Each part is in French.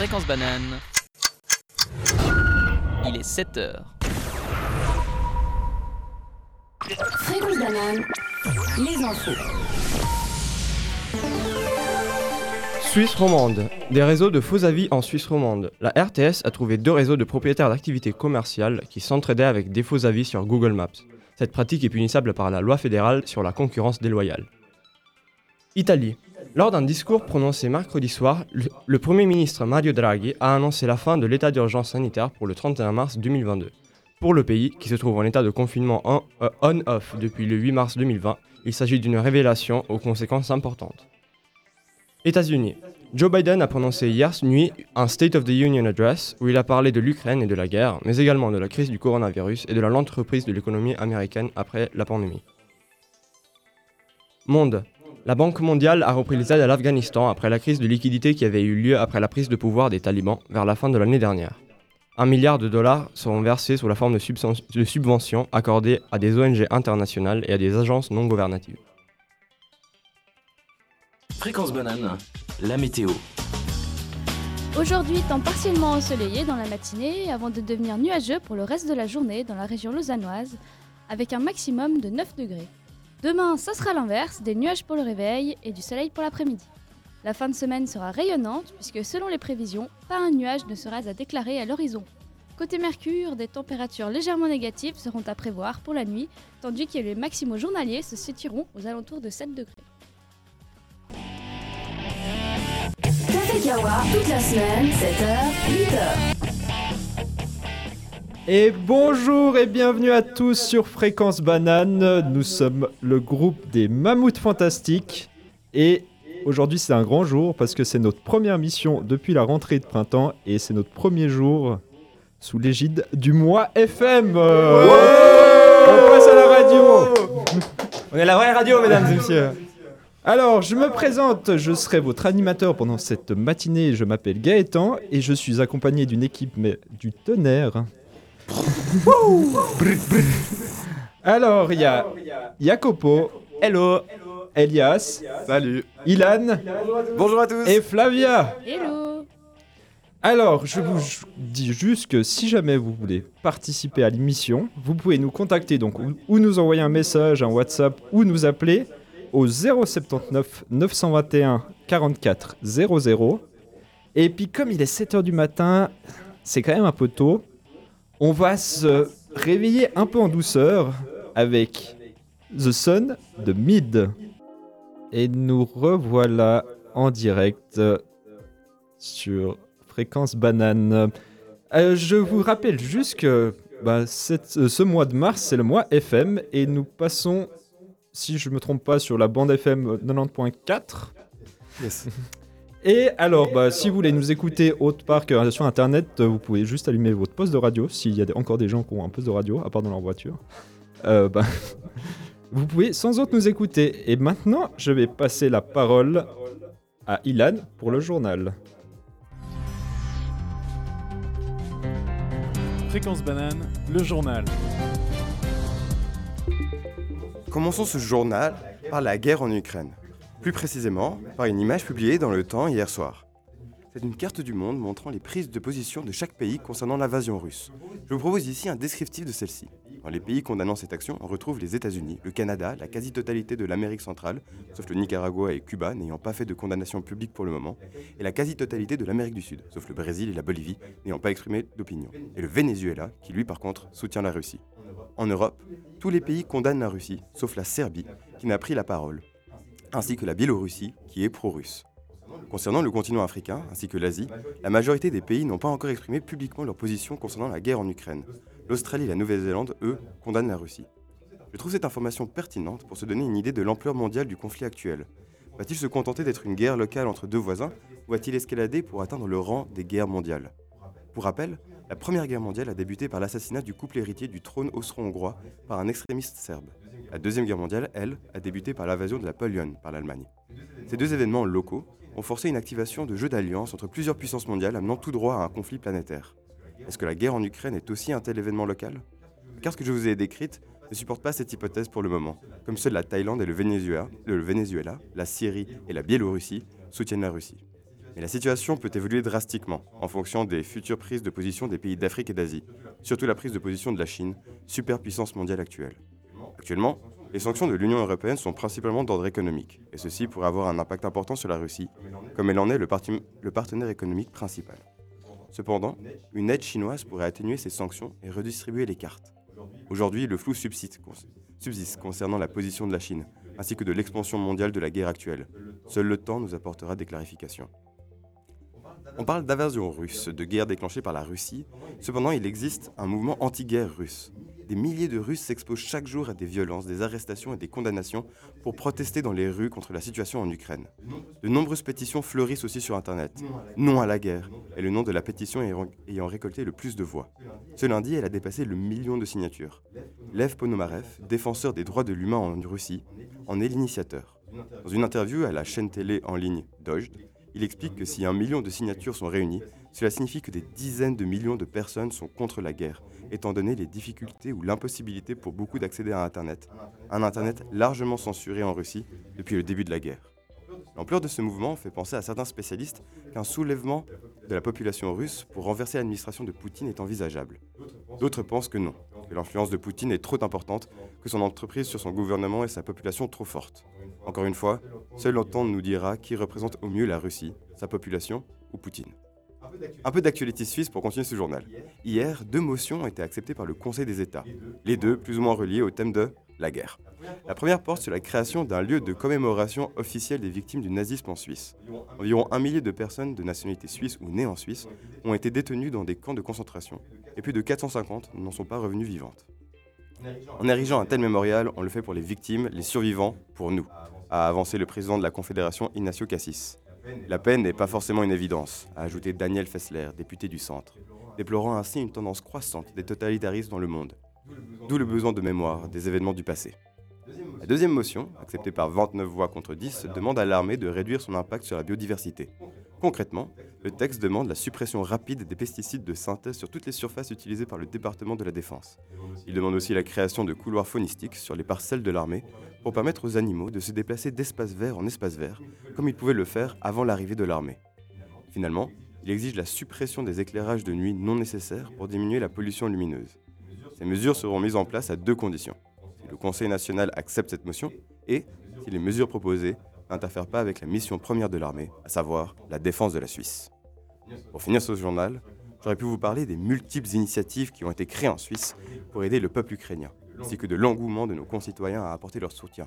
Fréquence banane. Il est 7 heures. Fréquence banane, les infos. Suisse romande. Des réseaux de faux avis en Suisse romande. La RTS a trouvé deux réseaux de propriétaires d'activités commerciales qui s'entraidaient avec des faux avis sur Google Maps. Cette pratique est punissable par la loi fédérale sur la concurrence déloyale. Italie. Lors d'un discours prononcé mercredi soir, le, Premier ministre Mario Draghi a annoncé la fin de l'état d'urgence sanitaire pour le 31 mars 2022. Pour le pays, qui se trouve en état de confinement on- euh, on-off depuis le 8 mars 2020, il s'agit d'une révélation aux conséquences importantes. États-Unis. Joe Biden a prononcé hier nuit un State of the Union Address où il a parlé de l'Ukraine et de la guerre, mais également de la crise du coronavirus et de la lente reprise de l'économie américaine après la pandémie. Monde. La Banque mondiale a repris les aides à l'Afghanistan après la crise de liquidité qui avait eu lieu après la prise de pouvoir des talibans vers la fin de l'année dernière. Un milliard de dollars seront versés sous la forme de, subventions accordées à des ONG internationales et à des agences non gouvernatives. Fréquence banane, la météo. Aujourd'hui, temps partiellement ensoleillé dans la matinée avant de devenir nuageux pour le reste de la journée dans la région lausannoise avec un maximum de 9 degrés. Demain, ça sera l'inverse, des nuages pour le réveil et du soleil pour l'après-midi. La fin de semaine sera rayonnante puisque selon les prévisions, pas un nuage ne sera à déclarer à l'horizon. Côté Mercure, des températures légèrement négatives seront à prévoir pour la nuit, tandis que les maximaux journaliers se situeront aux alentours de 7 degrés. Toute la semaine, 7h, 8h. Et bonjour et bienvenue à tous sur Fréquence Banane. Nous sommes le groupe des Mammouths Fantastiques. Et aujourd'hui, c'est un grand jour parce que c'est notre première mission depuis la rentrée de printemps et c'est notre premier jour sous l'égide du mois FM. Euh, On passe à la radio. On est la vraie radio, mesdames et messieurs Alors, je me présente, je serai votre animateur pendant cette matinée. Je m'appelle Gaëtan et je suis accompagné d'une équipe mais du tonnerre. Alors, il y a Jacopo, Hello. Elias, Salut. Ilan Bonjour à tous. et Flavia. Hello. Alors, je vous dis juste que si jamais vous voulez participer à l'émission, vous pouvez nous contacter donc ou, ou nous envoyer un message, un WhatsApp ou nous appeler au 079 921 44 00. Et puis comme il est 7h du matin, c'est quand même un peu tôt, on va se réveiller un peu en douceur avec The Sun de Mid. Et nous revoilà en direct euh, sur Fréquence Banane. Euh, je vous rappelle juste que bah, euh, ce mois de mars, c'est le mois FM et nous passons, si je ne me trompe pas, sur la bande FM 90.4. Et alors, bah, si vous voulez nous écouter autre part que sur Internet, euh, vous pouvez juste allumer votre poste de radio, s'il y a encore des gens qui ont un poste de radio, à part dans leur voiture. Euh, bah, vous pouvez sans autre nous écouter. Et maintenant, je vais passer la parole à Ilan pour le journal. Fréquence banane, le journal. Commençons ce journal par la guerre en Ukraine. Plus précisément, par une image publiée dans le temps hier soir. C'est une carte du monde montrant les prises de position de chaque pays concernant l'invasion russe. Je vous propose ici un descriptif de celle-ci. Dans les pays condamnant cette action, on retrouve les États-Unis, le Canada, la quasi-totalité de l'Amérique centrale, sauf le Nicaragua et Cuba n'ayant pas fait de condamnation publique pour le moment, et la quasi-totalité de l'Amérique du Sud, sauf le Brésil et la Bolivie n'ayant pas exprimé d'opinion, et le Venezuela, qui lui par contre soutient la Russie. En Europe, tous les pays condamnent la Russie, sauf la Serbie, qui n'a pris la parole, ainsi que la Biélorussie, qui est pro-russe. Concernant le continent africain, ainsi que l'Asie, la majorité des pays n'ont pas encore exprimé publiquement leur position concernant la guerre en Ukraine. L'Australie et la Nouvelle-Zélande, eux, condamnent la Russie. Je trouve cette information pertinente pour se donner une idée de l'ampleur mondiale du conflit actuel. Va-t-il se contenter d'être une guerre locale entre deux voisins, ou va-t-il escalader pour atteindre le rang des guerres mondiales? Pour rappel, la Première Guerre mondiale a débuté par l'assassinat du couple héritier du trône austro-hongrois par un extrémiste serbe. La Deuxième Guerre mondiale, elle, a débuté par l'invasion de la Pologne par l'Allemagne. Ces deux événements locaux ont forcé une activation de jeux d'alliance entre plusieurs puissances mondiales amenant tout droit à un conflit planétaire. Est-ce que la guerre en Ukraine est aussi un tel événement local? La carte que je vous ai décrite ne supporte pas cette hypothèse pour le moment, comme ceux de la Thaïlande et le Venezuela, la Syrie et la Biélorussie soutiennent la Russie. Mais la situation peut évoluer drastiquement en fonction des futures prises de position des pays d'Afrique et d'Asie, surtout la prise de position de la Chine, superpuissance mondiale actuelle. Actuellement, les sanctions de l'Union européenne sont principalement d'ordre économique, et ceci pourrait avoir un impact important sur la Russie, comme elle en est le, partenaire économique principal. Cependant, une aide chinoise pourrait atténuer ces sanctions et redistribuer les cartes. Aujourd'hui, le flou subsiste concernant la position de la Chine, ainsi que de l'expansion mondiale de la guerre actuelle. Seul le temps nous apportera des clarifications. On parle d'aversion russe, de guerre déclenchée par la Russie. Cependant, il existe un mouvement anti-guerre russe. Des milliers de Russes s'exposent chaque jour à des violences, des arrestations et des condamnations pour protester dans les rues contre la situation en Ukraine. De nombreuses pétitions fleurissent aussi sur Internet. Non à la guerre est le nom de la pétition ayant- ayant récolté le plus de voix. Ce lundi, elle a dépassé le million de signatures. Lev Ponomarev, défenseur des droits de l'humain en Russie, en est l'initiateur. Dans une interview à la chaîne télé en ligne Dojd, il explique que si un million de signatures sont réunies, cela signifie que des dizaines de millions de personnes sont contre la guerre, étant donné les difficultés ou l'impossibilité pour beaucoup d'accéder à Internet, un Internet largement censuré en Russie depuis le début de la guerre. L'ampleur de ce mouvement fait penser à certains spécialistes qu'un soulèvement de la population russe pour renverser l'administration de Poutine est envisageable. D'autres pensent que non, que l'influence de Poutine est trop importante, que son entreprise sur son gouvernement et sa population trop forte. Encore une fois, seul le temps nous dira qui représente au mieux la Russie, sa population ou Poutine. Un peu d'actualité suisse pour continuer ce journal. Hier, deux motions ont été acceptées par le Conseil des États, les deux plus ou moins reliées au thème de la guerre. La première porte sur la création d'un lieu de commémoration officiel des victimes du nazisme en Suisse. Environ un millier de personnes de nationalité suisse ou nées en Suisse ont été détenues dans des camps de concentration, et plus de 450 n'en sont pas revenues vivantes. En érigeant un tel mémorial, on le fait pour les victimes, les survivants, pour nous, a avancé le président de la Confédération Ignacio Cassis. La peine n'est pas forcément une évidence, a ajouté Daniel Fessler, député du centre, déplorant ainsi une tendance croissante des totalitarismes dans le monde. D'où le besoin de mémoire des événements du passé. La deuxième motion, acceptée par 29 voix contre 10, demande à l'armée de réduire son impact sur la biodiversité. Concrètement, le texte demande la suppression rapide des pesticides de synthèse sur toutes les surfaces utilisées par le département de la Défense. Il demande aussi la création de couloirs faunistiques sur les parcelles de l'armée pour permettre aux animaux de se déplacer d'espace vert en espace vert, comme ils pouvaient le faire avant l'arrivée de l'armée. Finalement, il exige la suppression des éclairages de nuit non nécessaires pour diminuer la pollution lumineuse. Ces mesures seront mises en place à deux conditions. Si le Conseil national accepte cette motion et si les mesures proposées n'interfèrent pas avec la mission première de l'armée, à savoir la défense de la Suisse. Pour finir ce journal, j'aurais pu vous parler des multiples initiatives qui ont été créées en Suisse pour aider le peuple ukrainien, ainsi que de l'engouement de nos concitoyens à apporter leur soutien.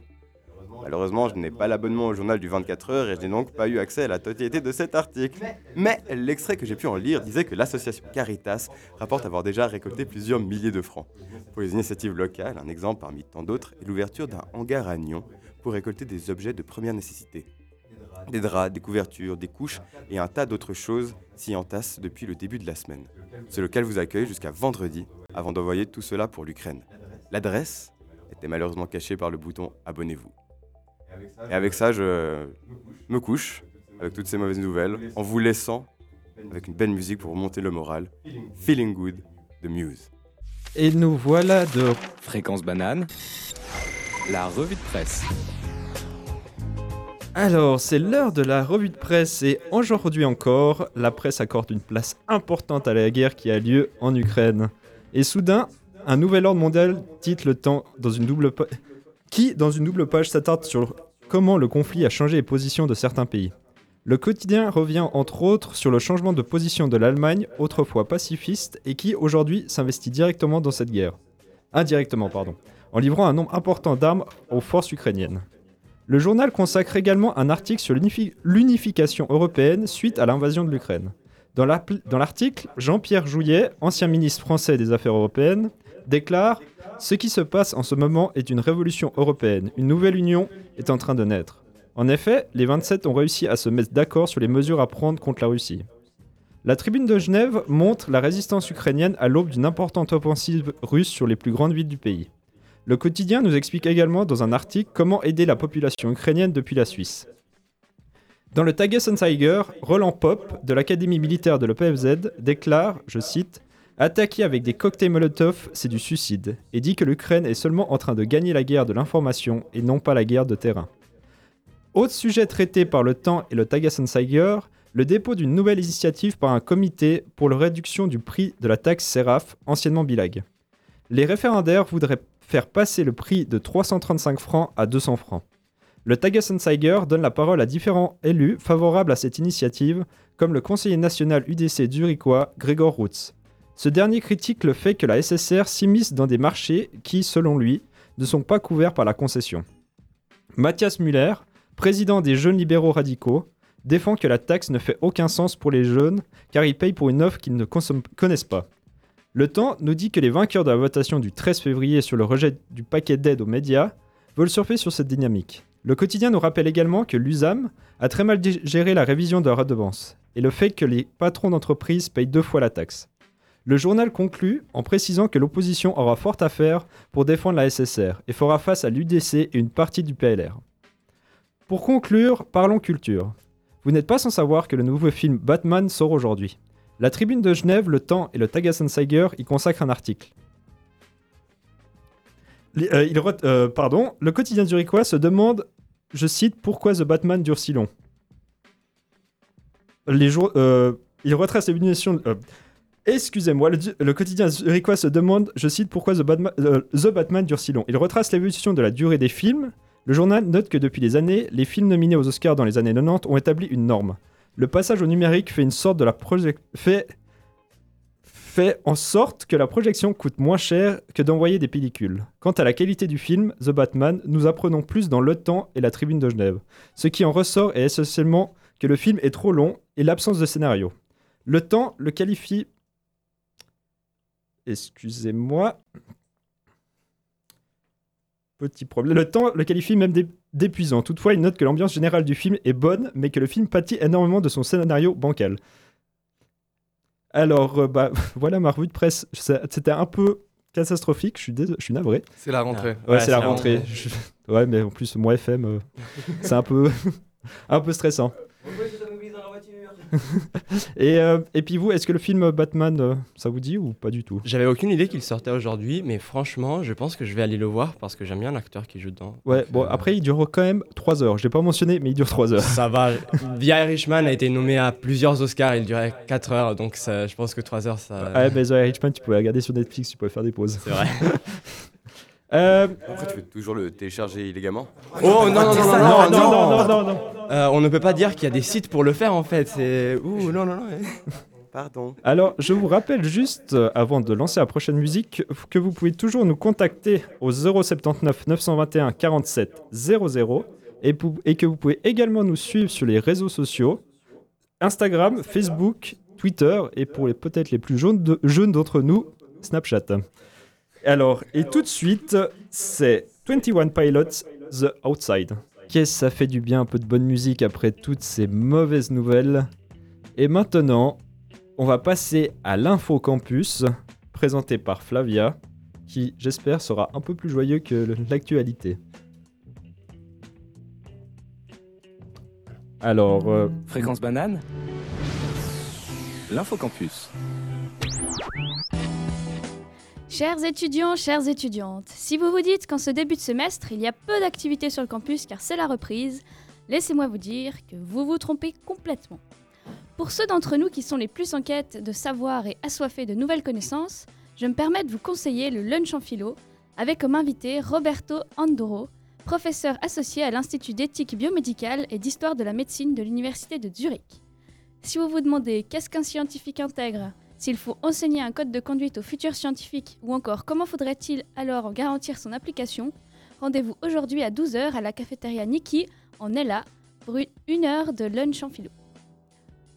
Malheureusement, je n'ai pas l'abonnement au journal du 24 heures et je n'ai donc pas eu accès à la totalité de cet article. Mais l'extrait que j'ai pu en lire disait que l'association Caritas rapporte avoir déjà récolté plusieurs milliers de francs. Pour les initiatives locales, un exemple parmi tant d'autres est l'ouverture d'un hangar à Nyon pour récolter des objets de première nécessité. Des draps, des couvertures, des couches et un tas d'autres choses s'y entassent depuis le début de la semaine. Ce local vous accueille jusqu'à vendredi avant d'envoyer tout cela pour l'Ukraine. L'adresse était malheureusement cachée par le bouton Abonnez-vous. Et avec ça, je me couche avec toutes ces mauvaises nouvelles en vous laissant avec une belle musique pour remonter le moral. Feeling Good de Muse. Et nous voilà de Fréquence banane. La revue de presse. Alors, c'est l'heure de la revue de presse et aujourd'hui encore, la presse accorde une place importante à la guerre qui a lieu en Ukraine. Et soudain, un nouvel ordre mondial titre le temps dans une double qui, dans une double page, s'attarde sur comment le conflit a changé les positions de certains pays. Le quotidien revient entre autres sur le changement de position de l'Allemagne, autrefois pacifiste, et qui aujourd'hui s'investit directement dans cette guerre. Indirectement, pardon, en livrant un nombre important d'armes aux forces ukrainiennes. Le journal consacre également un article sur l'unifi- l'unification européenne suite à l'invasion de l'Ukraine. Dans l'article, Jean-Pierre Jouyet, ancien ministre français des Affaires européennes, déclare Ce qui se passe en ce moment est une révolution européenne. Une nouvelle union est en train de naître. En effet, les 27 ont réussi à se mettre d'accord sur les mesures à prendre contre la Russie. La tribune de Genève montre la résistance ukrainienne à l'aube d'une importante offensive russe sur les plus grandes villes du pays. Le quotidien nous explique également dans un article comment aider la population ukrainienne depuis la Suisse. Dans le Tagesschau, Roland Pop, de l'Académie militaire de l'EPFZ, déclare, je cite, Attaquer avec des cocktails Molotov, c'est du suicide, et dit que l'Ukraine est seulement en train de gagner la guerre de l'information et non pas la guerre de terrain. Autre sujet traité par le Temps et le Tagesschau, le dépôt d'une nouvelle initiative par un comité pour la réduction du prix de la taxe SERAF, anciennement Bilag. Les référendaires voudraient faire passer le prix de 335 francs à 200 francs. Le Tagessenzeiger donne la parole à différents élus favorables à cette initiative, comme le conseiller national UDC zurichois Gregor Rutz. Ce dernier critique le fait que la SSR s'immisce dans des marchés qui, selon lui, ne sont pas couverts par la concession. Mathias Müller, président des Jeunes libéraux radicaux, défend que la taxe ne fait aucun sens pour les jeunes car ils payent pour une offre qu'ils ne connaissent pas. Le Temps nous dit que les vainqueurs de la votation du 13 février sur le rejet du paquet d'aide aux médias veulent surfer sur cette dynamique. Le quotidien nous rappelle également que l'USAM a très mal géré la révision de la redevance et le fait que les patrons d'entreprise payent deux fois la taxe. Le journal conclut en précisant que l'opposition aura fort à faire pour défendre la SSR et fera face à l'UDC et une partie du PLR. Pour conclure, parlons culture. Vous n'êtes pas sans savoir que le nouveau film Batman sort aujourd'hui. La Tribune de Genève, Le Temps et le Tagessenzeiger y consacrent un article. Euh, euh, pardon, le quotidien zurichois se demande, je cite, pourquoi The Batman dure si long? Les jours, euh, il retrace. Excusez-moi, le, quotidien zurichois se demande, je cite, pourquoi The Batman, euh, The Batman dure si long? Il retrace l'évolution de la durée des films. Le journal note que depuis des années, les films nominés aux Oscars dans les années 90 ont établi une norme. Le passage au numérique fait une sorte de la fait en sorte que la projection coûte moins cher que d'envoyer des pellicules. Quant à la qualité du film, The Batman, nous apprenons plus dans Le Temps et la Tribune de Genève. Ce qui en ressort est essentiellement que le film est trop long et l'absence de scénario. Le Temps le qualifie... Excusez-moi. Petit problème. Le Temps le qualifie même d'é- d'épuisant. Toutefois, il note que l'ambiance générale du film est bonne, mais que le film pâtit énormément de son scénario bancal. Alors, euh, bah, voilà ma revue de presse. C'était un peu catastrophique, je suis, dés- je suis navré. C'est la rentrée. Ouais, c'est la rentrée. Je- Ouais, mais en plus, moi, FM, euh, c'est un peu, un peu stressant. et, euh, et puis vous, est-ce que le film Batman, euh, ça vous dit ou pas du tout? J'avais aucune idée qu'il sortait aujourd'hui, mais franchement, je pense que je vais aller le voir parce que j'aime bien l'acteur qui joue dedans. Ouais, Donc, bon, euh, après, il dure quand même 3 heures. Je l'ai pas mentionné, mais il dure 3 heures. Ça va. The Irishman a été nommé à plusieurs Oscars, il durait 4 heures, donc ça- je pense que 3 heures, ça. Ouais, mais The Irishman, tu pouvais regarder sur Netflix, tu pouvais faire des pauses. C'est vrai. Euh, Après, tu peux toujours le télécharger illégalement. Oh non, non, non, non, non, non, euh, On ne peut pas dire qu'il y a des sites pour le faire en fait. C'est. Ouh, non, non, non. Pardon. Alors, je vous rappelle juste, euh, avant de lancer la prochaine musique, que vous pouvez toujours nous contacter au 079 921 47 00 et, et que vous pouvez également nous suivre sur les réseaux sociaux Instagram, Facebook, Twitter et pour les peut-être les plus jeunes d'entre nous, Snapchat. Alors, et tout de suite, c'est 21 Pilots, The Outside. Qu'est-ce que ça fait du bien un peu de bonne musique après toutes ces mauvaises nouvelles Et maintenant, on va passer à l'info campus, présenté par Flavia, qui j'espère sera un peu plus joyeux que l'actualité. Alors, euh, Fréquence banane L'infocampus. Chers étudiants, chères étudiantes, si vous vous dites qu'en ce début de semestre, il y a peu d'activités sur le campus car c'est la reprise, laissez-moi vous dire que vous vous trompez complètement. Pour ceux d'entre nous qui sont les plus en quête de savoir et assoiffés de nouvelles connaissances, je me permets de vous conseiller le lunch en philo, avec comme invité Roberto Andoro, professeur associé à l'Institut d'éthique biomédicale et d'histoire de la médecine de l'Université de Zurich. Si vous vous demandez qu'est-ce qu'un scientifique intègre, s'il faut enseigner un code de conduite aux futurs scientifiques ou encore comment faudrait-il alors garantir son application, rendez-vous aujourd'hui à 12h à la cafétéria Niki en Ella pour une- heure de lunch en philo.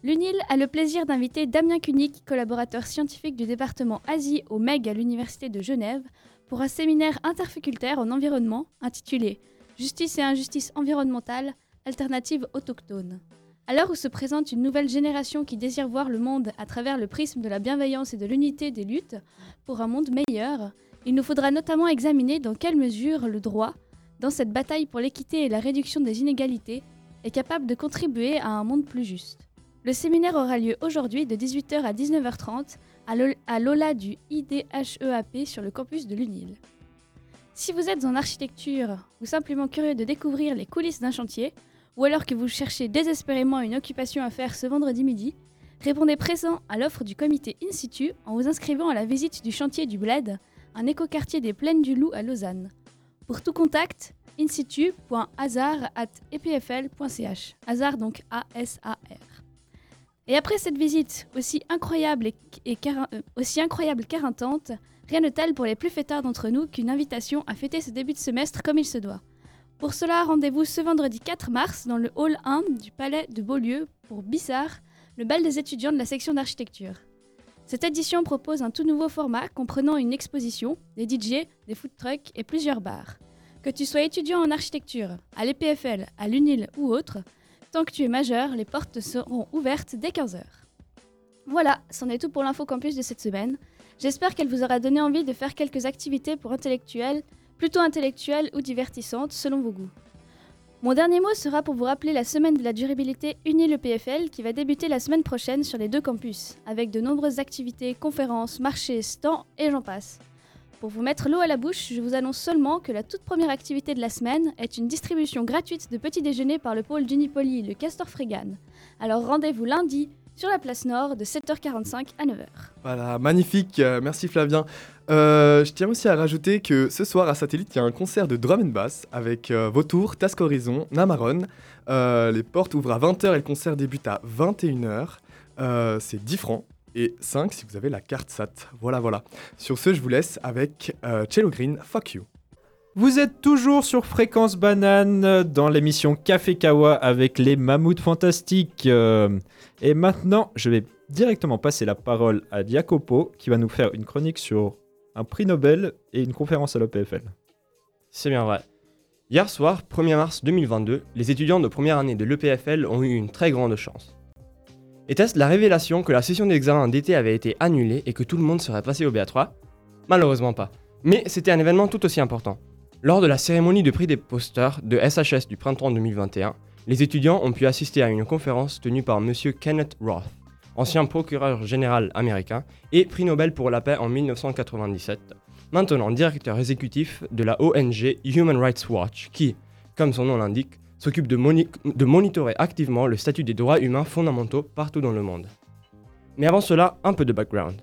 L'UNIL a le plaisir d'inviter Damien Kunik, collaborateur scientifique du département Asie au MEG à l'Université de Genève, pour un séminaire interfacultaire en environnement intitulé Justice et injustice environnementale, alternative autochtone. À l'heure où se présente une nouvelle génération qui désire voir le monde à travers le prisme de la bienveillance et de l'unité des luttes pour un monde meilleur, il nous faudra notamment examiner dans quelle mesure le droit, dans cette bataille pour l'équité et la réduction des inégalités, est capable de contribuer à un monde plus juste. Le séminaire aura lieu aujourd'hui de 18h à 19h30 à l'O- à l'OLA du IDHEAP sur le campus de l'UNIL. Si vous êtes en architecture ou simplement curieux de découvrir les coulisses d'un chantier, ou alors que vous cherchez désespérément une occupation à faire ce vendredi midi, répondez présent à l'offre du comité In situ en vous inscrivant à la visite du chantier du Bled, un écoquartier des Plaines du Loup à Lausanne. Pour tout contact, insitu.hasard.epfl.ch. Hasard donc A-S-A-R. Et après cette visite aussi incroyable, et, euh, aussi incroyable rien de tel pour les plus fêtards d'entre nous qu'une invitation à fêter ce début de semestre comme il se doit. Pour cela, rendez-vous ce vendredi 4 mars dans le hall 1 du Palais de Beaulieu pour Bissard, le bal des étudiants de la section d'architecture. Cette édition propose un tout nouveau format comprenant une exposition, des DJ, des food trucks et plusieurs bars. Que tu sois étudiant en architecture, à l'EPFL, à l'UNIL ou autre, tant que tu es majeur, les portes seront ouvertes dès 15h. Voilà, c'en est tout pour l'info campus de cette semaine. J'espère qu'elle vous aura donné envie de faire quelques activités pour intellectuels, plutôt intellectuelles ou divertissantes selon vos goûts. Mon dernier mot sera pour vous rappeler la semaine de la durabilité unie le PFL qui va débuter la semaine prochaine sur les deux campus, avec de nombreuses activités, conférences, marchés, stands et j'en passe. Pour vous mettre l'eau à la bouche, je vous annonce seulement que la toute première activité de la semaine est une distribution gratuite de petits déjeuners par le pôle d'Unipoli, le Castor Frégan. Alors rendez-vous lundi sur la place Nord de 7h45 à 9h. Voilà, magnifique, euh, merci Flavien. Euh, je tiens aussi à rajouter que ce soir à Satellite, il y a un concert de drum and bass avec euh, Vautour, Task Horizon, Namaron. Euh, les portes ouvrent à 20h et le concert débute à 21h. Euh, C'est 10 francs et 5 si vous avez la carte SAT. Voilà, voilà. Sur ce, je vous laisse avec Cello Green, Fuck You. Vous êtes toujours sur Fréquence Banane dans l'émission Café Kawa avec les mammouths fantastiques. Et maintenant, je vais directement passer la parole à Jacopo qui va nous faire une chronique sur un prix Nobel et une conférence à l'OPFL. C'est bien vrai. Hier soir, 1er mars 2022, les étudiants de première année de l'EPFL ont eu une très grande chance. Était-ce la révélation que la session d'examen d'été avait été annulée et que tout le monde serait passé au BA3 Malheureusement pas. Mais c'était un événement tout aussi important. Lors de la cérémonie de prix des posters de SHS du printemps 2021, les étudiants ont pu assister à une conférence tenue par M. Kenneth Roth, ancien procureur général américain et prix Nobel pour la paix en 1997, maintenant directeur exécutif de la ONG Human Rights Watch, qui, comme son nom l'indique, s'occupe de, moni- de monitorer activement le statut des droits humains fondamentaux partout dans le monde. Mais avant cela, un peu de background.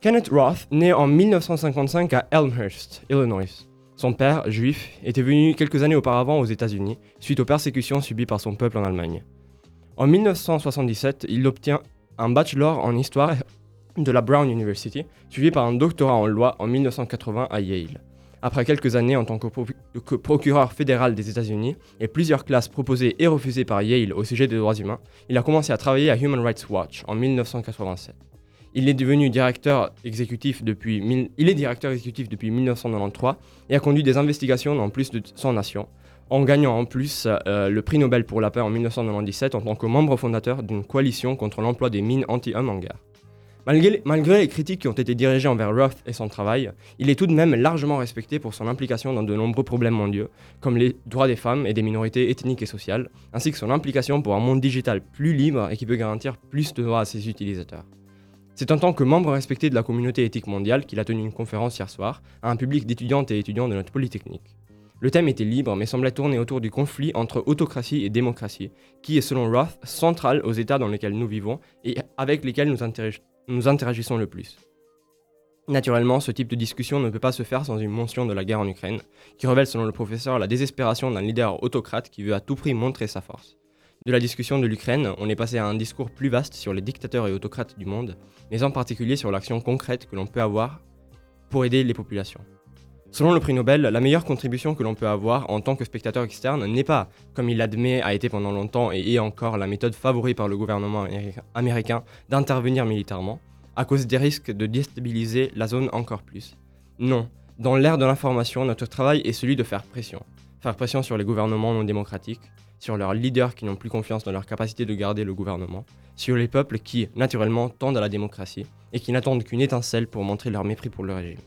Kenneth Roth naît en 1955 à Elmhurst, Illinois. Son père, juif, était venu quelques années auparavant aux États-Unis suite aux persécutions subies par son peuple en Allemagne. En 1977, il obtient un bachelor en histoire de la Brown University, suivi par un doctorat en loi en 1980 à Yale. Après quelques années en tant que, pro- que procureur fédéral des États-Unis et plusieurs classes proposées et refusées par Yale au sujet des droits humains, il a commencé à travailler à Human Rights Watch en 1987. Il est devenu directeur exécutif depuis, il est directeur exécutif depuis 1993 et a conduit des investigations dans plus de 100 nations, en gagnant en plus euh, le prix Nobel pour la paix en 1997 en tant que membre fondateur d'une coalition contre l'emploi des mines anti-hommes en guerre. Malgré, malgré les critiques qui ont été dirigées envers Roth et son travail, il est tout de même largement respecté pour son implication dans de nombreux problèmes mondiaux, comme les droits des femmes et des minorités ethniques et sociales, ainsi que son implication pour un monde digital plus libre et qui peut garantir plus de droits à ses utilisateurs. C'est en tant que membre respecté de la communauté éthique mondiale qu'il a tenu une conférence hier soir à un public d'étudiantes et étudiants de notre Polytechnique. Le thème était libre mais semblait tourner autour du conflit entre autocratie et démocratie, qui est selon Roth central aux États dans lesquels nous vivons et avec lesquels nous, interag- nous interagissons le plus. Naturellement, ce type de discussion ne peut pas se faire sans une mention de la guerre en Ukraine, qui révèle selon le professeur la désespération d'un leader autocrate qui veut à tout prix montrer sa force. De la discussion de l'Ukraine, on est passé à un discours plus vaste sur les dictateurs et autocrates du monde, mais en particulier sur l'action concrète que l'on peut avoir pour aider les populations. Selon le prix Nobel, la meilleure contribution que l'on peut avoir en tant que spectateur externe n'est pas, comme il l'admet, a été pendant longtemps et est encore la méthode favorée par le gouvernement américain- d'intervenir militairement, à cause des risques de déstabiliser la zone encore plus. Non, dans l'ère de l'information, notre travail est celui de faire pression. Faire pression sur les gouvernements non démocratiques, sur leurs leaders qui n'ont plus confiance dans leur capacité de garder le gouvernement, sur les peuples qui, naturellement, tendent à la démocratie et qui n'attendent qu'une étincelle pour montrer leur mépris pour le régime.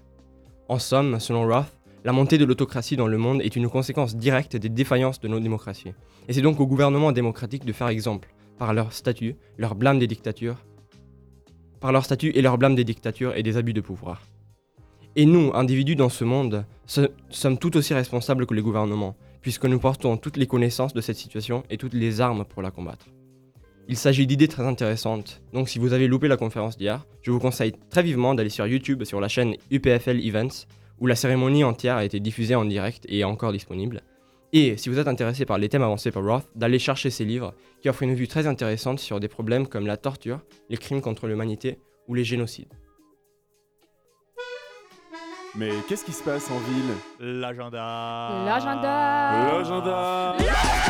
En somme, selon Roth, la montée de l'autocratie dans le monde est une conséquence directe des défaillances de nos démocraties. Et c'est donc aux gouvernements démocratiques de faire exemple, par leur statut, leur blâme des dictatures, par leur statut et leur blâme des dictatures et des abus de pouvoir. Et nous, individus dans ce monde, sommes tout aussi responsables que les gouvernements, puisque nous portons toutes les connaissances de cette situation et toutes les armes pour la combattre. Il s'agit d'idées très intéressantes, donc si vous avez loupé la conférence d'hier, je vous conseille très vivement d'aller sur YouTube sur la chaîne UPFL Events, où la cérémonie entière a été diffusée en direct et est encore disponible. Et si vous êtes intéressé par les thèmes avancés par Roth, d'aller chercher ses livres, qui offrent une vue très intéressante sur des problèmes comme la torture, les crimes contre l'humanité ou les génocides. Mais qu'est-ce qui se passe en ville? L'agenda. L'agenda. L'agenda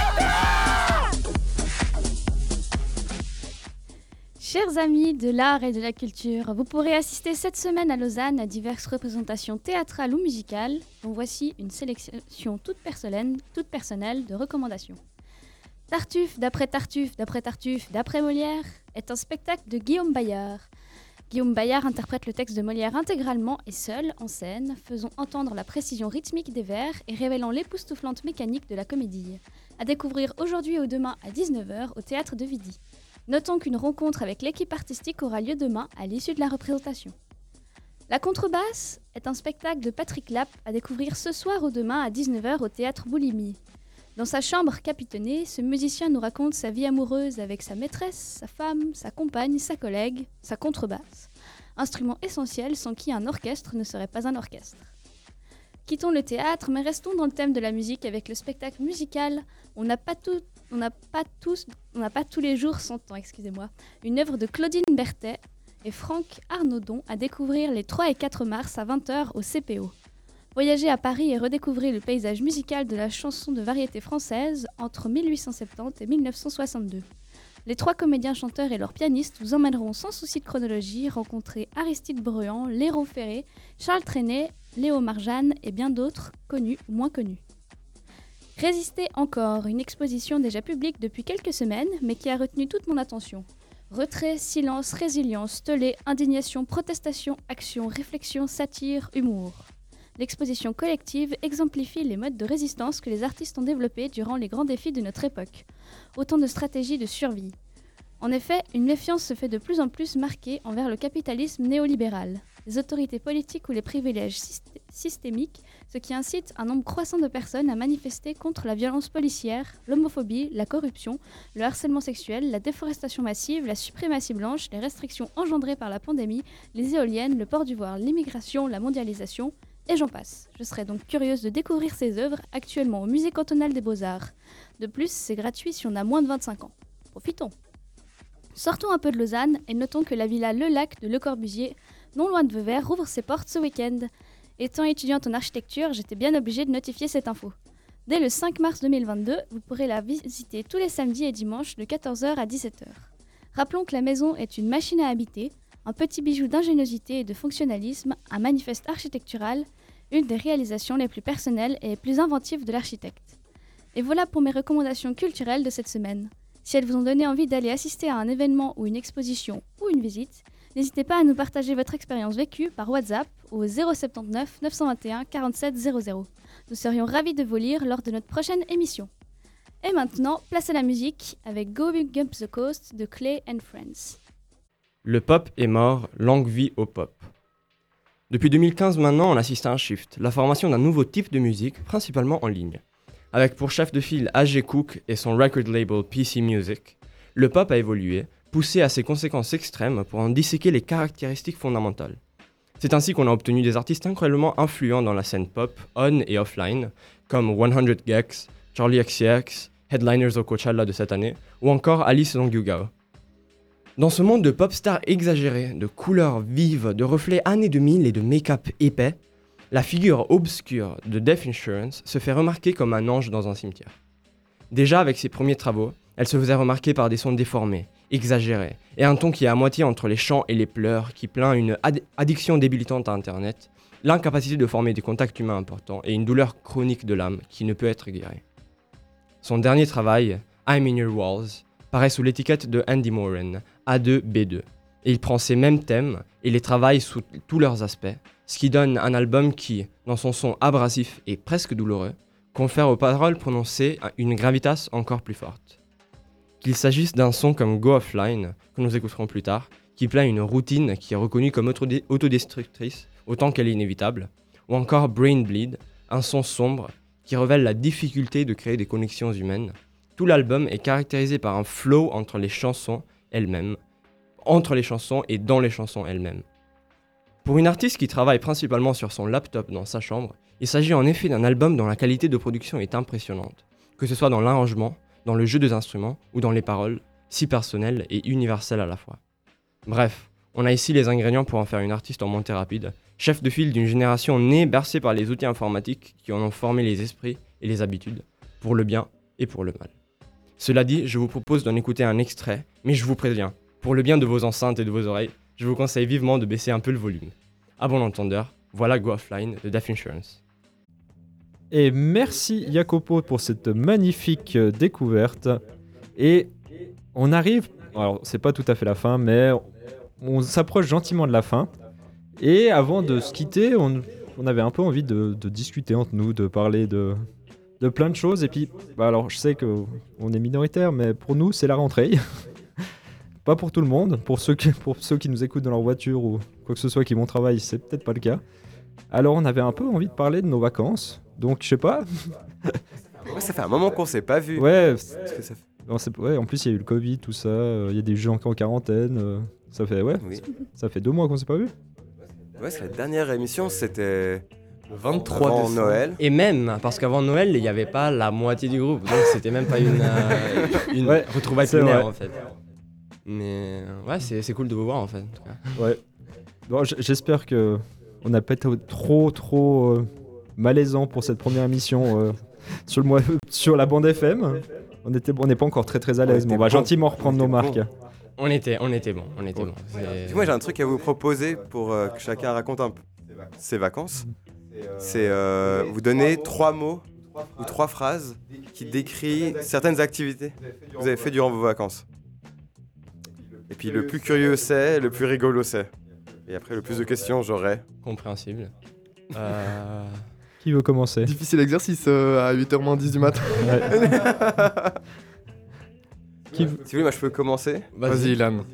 Chers amis de l'art et de la culture, vous pourrez assister cette semaine à Lausanne à diverses représentations théâtrales ou musicales, dont voici une sélection toute personnelle, toute personnelle de recommandations. Tartuffe d'après Tartuffe d'après Tartuffe d'après Molière est un spectacle de Guillaume Bayard. Guillaume Bayard interprète le texte de Molière intégralement et seul, en scène, faisant entendre la précision rythmique des vers et révélant l'époustouflante mécanique de la comédie. À découvrir aujourd'hui ou demain à 19h au théâtre de Vidy. Notons qu'une rencontre avec l'équipe artistique aura lieu demain à l'issue de la représentation. La contrebasse est un spectacle de Patrick Lapp à découvrir ce soir ou demain à 19h au théâtre Boulimie. Dans sa chambre capitonnée, ce musicien nous raconte sa vie amoureuse avec sa maîtresse, sa femme, sa compagne, sa collègue, sa contrebasse. Instrument essentiel sans qui un orchestre ne serait pas un orchestre. Quittons le théâtre, mais restons dans le thème de la musique avec le spectacle musical. On n'a pas n'a pas tous, n'a pas tous les jours 100 ans, excusez-moi. Une œuvre de Claudine Berthet et Franck Arnaudon à découvrir les 3 et 4 mars à 20h au CPO. Voyager à Paris et redécouvrir le paysage musical de la chanson de variété française entre 1870 et 1962. Les trois comédiens chanteurs et leurs pianistes vous emmèneront sans souci de chronologie rencontrer Aristide Bruand, Léro Ferré, Charles Trenet, Léo Marjane et bien d'autres, connus ou moins connus. Résister encore, une exposition déjà publique depuis quelques semaines, mais qui a retenu toute mon attention. Retrait, silence, résilience, tollé, indignation, protestation, action, réflexion, satire, humour. L'exposition collective exemplifie les modes de résistance que les artistes ont développés durant les grands défis de notre époque. Autant de stratégies de survie. En effet, une méfiance se fait de plus en plus marquée envers le capitalisme néolibéral, les autorités politiques ou les privilèges systémiques, ce qui incite un nombre croissant de personnes à manifester contre la violence policière, l'homophobie, la corruption, le harcèlement sexuel, la déforestation massive, la suprématie blanche, les restrictions engendrées par la pandémie, les éoliennes, le port du voile, l'immigration, la mondialisation, et j'en passe. Je serais donc curieuse de découvrir ces œuvres actuellement au Musée cantonal des beaux-arts. De plus, c'est gratuit si on a moins de 25 ans. Profitons. Sortons un peu de Lausanne et notons que la villa Le Lac de Le Corbusier, non loin de Vauvert, rouvre ses portes ce week-end. Étant étudiante en architecture, j'étais bien obligée de notifier cette info. Dès le 5 mars 2022, vous pourrez la visiter tous les samedis et dimanches de 14h à 17h. Rappelons que la maison est une machine à habiter, un petit bijou d'ingéniosité et de fonctionnalisme, un manifeste architectural une des réalisations les plus personnelles et les plus inventives de l'architecte. Et voilà pour mes recommandations culturelles de cette semaine. Si elles vous ont donné envie d'aller assister à un événement ou une exposition ou une visite, n'hésitez pas à nous partager votre expérience vécue par WhatsApp au 079 921 47 00. Nous serions ravis de vous lire lors de notre prochaine émission. Et maintenant, place à la musique avec Going Up the Coast de Clay Friends. Le pop est mort, longue vie au pop. Depuis 2015 maintenant, on assiste à un shift, la formation d'un nouveau type de musique, principalement en ligne. Avec pour chef de file A.G. Cook et son record label PC Music, le pop a évolué, poussé à ses conséquences extrêmes pour en disséquer les caractéristiques fondamentales. C'est ainsi qu'on a obtenu des artistes incroyablement influents dans la scène pop, on et offline, comme 100 Gex, Charlie XCX, Headliners au Coachella de cette année, ou encore Alice Longyugao. Dans ce monde de pop stars exagérés, de couleurs vives, de reflets années 2000 et de make-up épais, la figure obscure de Death Insurance se fait remarquer comme un ange dans un cimetière. Déjà avec ses premiers travaux, elle se faisait remarquer par des sons déformés, exagérés, et un ton qui est à moitié entre les chants et les pleurs, qui plaint une addiction débilitante à Internet, l'incapacité de former des contacts humains importants et une douleur chronique de l'âme qui ne peut être guérie. Son dernier travail, I'm in Your Walls, paraît sous l'étiquette de Andy Moran, A2B2. Et il prend ces mêmes thèmes et les travaille sous tous leurs aspects, ce qui donne un album qui, dans son son abrasif et presque douloureux, confère aux paroles prononcées une gravitas encore plus forte. Qu'il s'agisse d'un son comme Go Offline, que nous écouterons plus tard, qui plaint une routine qui est reconnue comme autodestructrice autant qu'elle est inévitable, ou encore Brain Bleed, un son sombre qui révèle la difficulté de créer des connexions humaines. Tout l'album est caractérisé par un flow entre les chansons elles-mêmes, entre les chansons et dans les chansons elles-mêmes. Pour une artiste qui travaille principalement sur son laptop dans sa chambre, il s'agit en effet d'un album dont la qualité de production est impressionnante, que ce soit dans l'arrangement, dans le jeu des instruments ou dans les paroles, si personnelles et universelles à la fois. Bref, on a ici les ingrédients pour en faire une artiste en montée rapide, chef de file d'une génération née bercée par les outils informatiques qui en ont formé les esprits et les habitudes, pour le bien et pour le mal. Cela dit, je vous propose d'en écouter un extrait, mais je vous préviens, pour le bien de vos enceintes et de vos oreilles, je vous conseille vivement de baisser un peu le volume. À bon entendeur, voilà Go Offline de Death Insurance. Et merci Jacopo pour cette magnifique euh, découverte. Et on arrive, alors c'est pas tout à fait la fin, mais on s'approche gentiment de la fin. Et avant de se quitter, on, avait un peu envie de, discuter entre nous, de parler de, de plein de choses. Et puis, bah alors je sais qu'on est minoritaire, mais pour nous, c'est la rentrée. pas pour tout le monde. Pour ceux, qui, pour ceux qui nous écoutent dans leur voiture ou quoi que ce soit qui vont travailler, c'est peut-être pas le cas. Alors on avait un peu envie de parler de nos vacances. Donc je sais pas. Ouais, ça fait un moment qu'on s'est pas vu. Ouais, Parce que ça fait- non, c'est- ouais, en plus il y a eu le Covid, tout ça. euh, Il y a des gens en quarantaine. euh, ça fait ouais, Oui. ça fait deux mois qu'on s'est pas vu. Ouais, la dernière émission, c'était Le 23 avant. Noël. Et même, parce qu'avant Noël, il n'y avait pas la moitié du groupe, donc c'était même pas une, euh, une Ouais, retrouvaille en fait. Mais euh, ouais, c'est c'est cool de vous voir en fait. en tout cas. Ouais. Bon, j'espère que on n'a pas été trop trop euh, malaisant pour cette première émission euh, sur le mois- sur la bande FM. On était on n'est pas encore très très à l'aise, mais on va bon. gentiment reprendre nos marques. On était, on était bon, on était bon. Moi, j'ai un truc à vous proposer pour euh, que chacun raconte un peu ses vacances. C'est euh, vous donner trois mots ou trois phrases qui décrivent certaines activités que vous avez fait durant vos vacances. Et puis le plus curieux c'est, le plus rigolo c'est. Et après, le plus de questions j'aurai. Compréhensible. Euh, Qui veut commencer? Difficile exercice euh, à 8h moins 10 du matin. Qui Si vous voulez, moi je peux commencer? Vas-y, Ilan.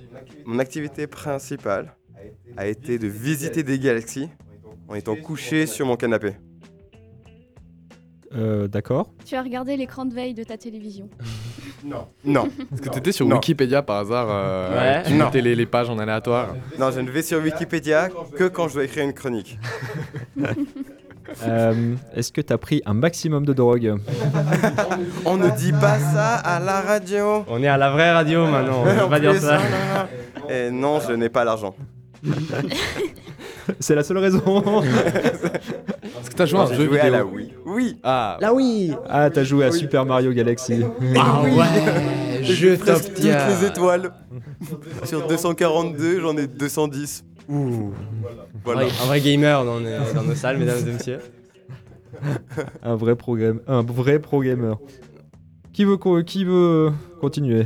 Mon activité principale a été de visiter des galaxies en étant couché sur mon canapé. Euh, D'accord. Tu as regardé l'écran de veille de ta télévision. Non, Est-ce que t'étais sur Non. Wikipédia par hasard euh, Ouais. Tu Non. notais les, les pages en aléatoire non, je ne vais sur Wikipédia que quand je dois écrire une chronique. Euh, Est-ce que t'as pris un maximum de drogue On ne dit pas ça à la radio. on est à la vraie radio maintenant, on va pas dire ça. non, non, non. Et non, je n'ai pas l'argent. C'est la seule raison. T'as joué à Non, un jeu joué vidéo à la Wii. Oui. Ah, Là oui ah, t'as joué à Super Mario Galaxy. Ah ouais Je top Presque toutes les étoiles. Sur 242, j'en ai 210. Ouh. Voilà. Un vrai- Un vrai gamer dans, nos- dans nos salles, mesdames et messieurs. un vrai programme, un vrai pro gamer. Qui veut qui veut continuer?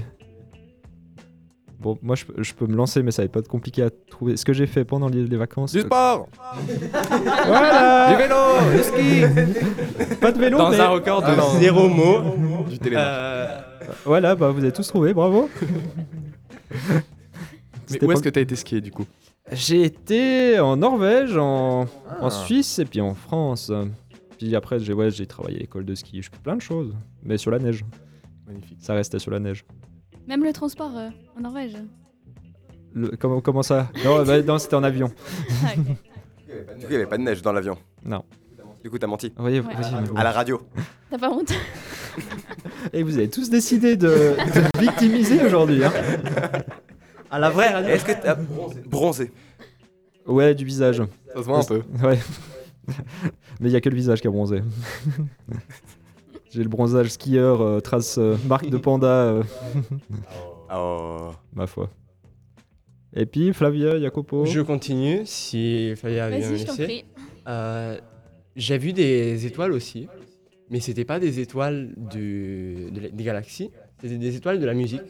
Bon, moi je, peux- je peux me lancer, mais ça va être pas compliqué à trouver. Ce que j'ai fait pendant les, les vacances. du sport Voilà Du vélo Du ski Pas de vélo, Dans mais- un record de Ah zéro mot. Du télémarche. Euh, Voilà, bah vous avez tous trouvé, bravo. Mais où est-ce que t'as été skier du coup J'ai été en Norvège, en, Ah. en Suisse et puis en France. Puis après, j'ai ouais, j'ai travaillé à l'école de ski. Je fais plein de choses, mais sur la neige. Magnifique. Ça restait sur la neige. Même le transport euh, en Norvège. Le- comment, comment ça? Non, bah, non, c'était en avion. Ah, ok. Du coup, il n'y avait pas de neige dans l'avion. Non. Du coup, t'as menti. Voyez, Ouais. vas-y, mais bon. À la radio. T'as pas honte? Et vous avez tous décidé de, de victimiser aujourd'hui. hein. à la vraie radio. Est-ce que t'as bronzé? Ouais, du visage. Ça se voit un peu. Ouais. Mais il y a que le visage qui a bronzé. J'ai le bronzage skieur, euh, trace euh, marque de panda, euh, Oh. ma foi. Et puis Flavia, Jacopo. Je continue, si Fabien Vas-y, je t'en prie. Euh, J'ai vu des étoiles aussi, mais c'était pas des étoiles du- de la- des galaxies, c'était des étoiles de la musique.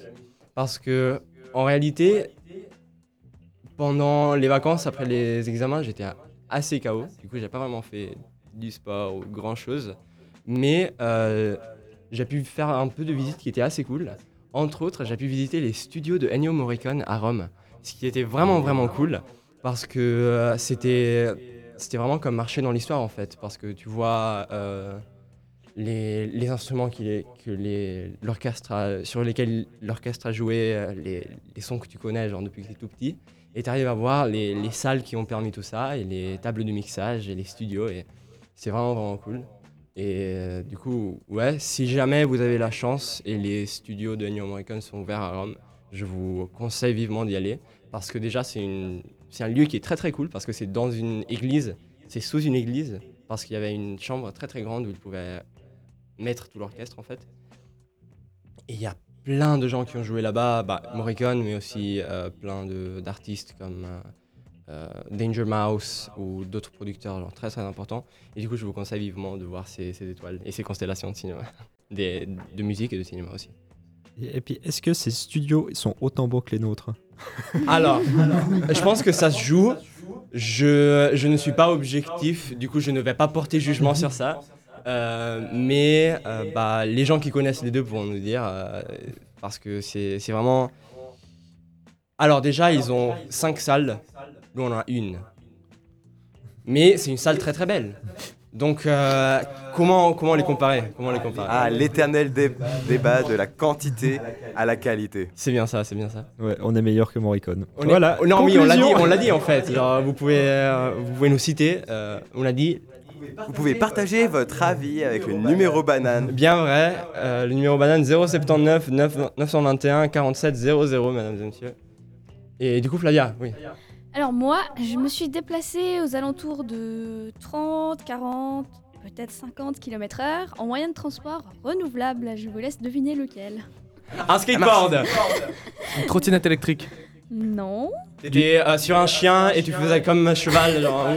Parce que, en réalité, pendant les vacances, après les examens, j'étais assez KO. Du coup, j'ai pas vraiment fait du sport ou grand chose. Mais euh, j'ai pu faire un peu de visite qui était assez cool. Entre autres, j'ai pu visiter les studios de Ennio Morricone à Rome, ce qui était vraiment vraiment cool parce que euh, c'était c'était vraiment comme marcher dans l'histoire en fait, parce que tu vois euh, les, les instruments que les- l'orchestre sur lesquels l'orchestre a joué, les, les sons que tu connais genre depuis que tu es tout petit. Et tu arrives à voir les, les salles qui ont permis tout ça, et les tables de mixage, et les studios. Et c'est vraiment, vraiment cool. Et euh, du coup, ouais, si jamais vous avez la chance et les studios de New American sont ouverts à Rome, je vous conseille vivement d'y aller. Parce que déjà, c'est un lieu qui est très très cool, parce que c'est dans une église, c'est sous une église, parce qu'il y avait une chambre très très grande où ils pouvaient mettre tout l'orchestre en fait. Et il y a plein de gens qui ont joué là-bas, bah, Morricone, mais aussi euh, plein d'artistes comme euh, Danger Mouse ou d'autres producteurs genre, très très importants. Et du coup, je vous conseille vivement de voir ces, ces étoiles et ces constellations de cinéma, Des- de musique et de cinéma aussi. Et, puis, est-ce que ces studios sont autant beaux que les nôtres? Alors, je pense que ça se joue. Je, je ne suis pas objectif, du coup je ne vais pas porter jugement sur ça. Euh, mais euh, bah, les gens qui connaissent les deux pourront nous dire, euh, parce que c'est vraiment... Alors déjà, ils ont cinq salles, nous on en a une. Mais c'est une salle très très belle. Donc euh, comment, comment les comparer? Comment les comparer? Ah, l'éternel dé- débat de la quantité à la qualité. C'est bien ça, c'est bien ça. Ouais, on est meilleur que Morricone. On est- voilà. Oh, non, oui, on l'a dit, conclusion. on l'a dit en fait. Genre, vous, pouvez, euh, vous pouvez nous citer. euh, on l'a dit. Vous pouvez partager votre avis avec le numéro banane. Bien vrai. euh, le numéro banane 079 9 921 47 00, mesdames et messieurs. Et du coup, Flavia, oui. Alors moi, je me suis déplacée aux alentours de 30, 40, peut-être 50 km heure en moyen de transport renouvelable. Je vous laisse deviner lequel. Un skateboard Une trottinette électrique. Non. T'étais euh, sur un chien et tu faisais comme un cheval. Genre.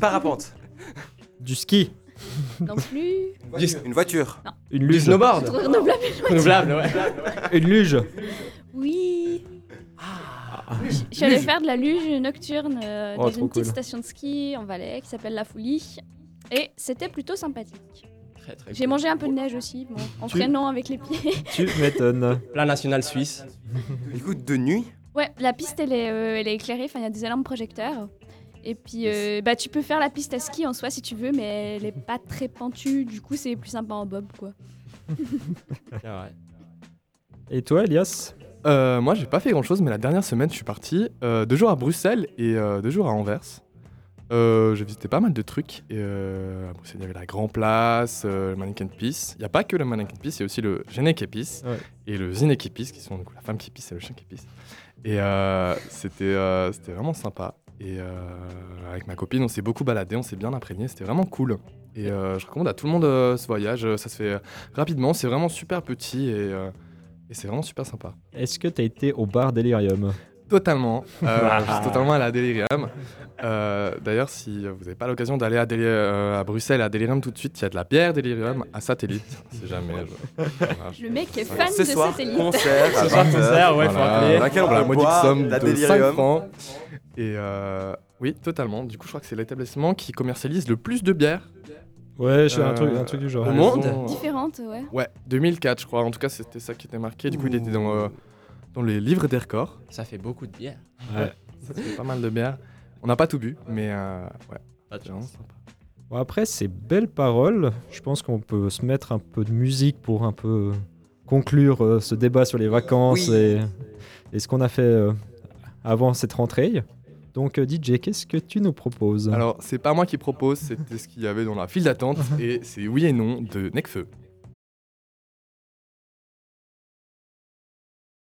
Parapente. Du ski. Non plus. Du, Une voiture. Une du luge. snowboard Trop renouvelable. Renouvelable, ouais. Une luge. Oui. Je suis allée faire de la luge nocturne euh, Oh, dans trop une petite cool. station de ski en Valais qui s'appelle La Foulie. Et c'était plutôt sympathique. Très, très J'ai cool. mangé un peu de neige aussi, bon, en Tu- freinant avec les pieds. Tu m'étonnes. Plat national suisse. Du coup, de nuit. Ouais, la piste elle est, euh, elle est éclairée, enfin il y a des alarmes projecteurs. Et puis euh, bah tu peux faire la piste à ski en soi si tu veux, mais elle est pas très pentue, du coup c'est plus sympa en bob quoi. Et toi, Elias? Euh, moi, j'ai pas fait grand chose, mais la dernière semaine, je suis parti euh, deux jours à Bruxelles et euh, deux jours à Anvers. Euh, j'ai visité pas mal de trucs. Et, à Bruxelles, il y avait la Grand Place, le Mannequin Peace. Il n'y a pas que le Mannequin Peace, il y a aussi le Peace Ouais. et le Zinek Peace, qui sont du coup, la femme qui pisse et le chien qui pisse. Et c'était vraiment sympa. Et avec ma copine, on s'est beaucoup baladé, on s'est bien imprégné, c'était vraiment cool. Et je recommande à tout le monde ce voyage. Ça se fait rapidement, c'est vraiment super petit et, et c'est vraiment super sympa. Est-ce que t'as été au bar Delirium Totalement. Euh, je suis totalement à la Delirium. Euh, D'ailleurs, si vous n'avez pas l'occasion d'aller à, euh, à Bruxelles, à Delirium tout de suite, il y a de la bière Delirium à Satellite. Si jamais. je- Le mec est fan Ce de soir, satellite. concert. Ce soir, 20 heures. concert, ouais, Voilà. laquelle on Pour la modique boire somme de la de 5 Delirium. francs. Et euh, oui, totalement. Du coup, je crois que c'est l'établissement qui commercialise le plus de bières Ouais, je fais un, Euh, truc, un truc du genre. au Ils monde. ont- Différente, ouais. Ouais, 2004, je crois. En tout cas, c'était ça qui était marqué. Du coup, il était dans, euh, dans les livres des records. Ça fait beaucoup de bière. Ouais. Ça fait pas mal de bières. On n'a pas tout bu, mais euh, ouais, Pas de chance. sympa. Bon, après ces belles paroles, je pense qu'on peut se mettre un peu de musique pour un peu conclure euh, ce débat sur les vacances Oui. et, et ce qu'on a fait euh, avant cette rentrée. Donc euh, DJ, qu'est-ce que tu nous proposes? Alors, c'est pas moi qui propose, c'était ce qu'il y avait dans la file d'attente, et c'est oui et non de Necfeu.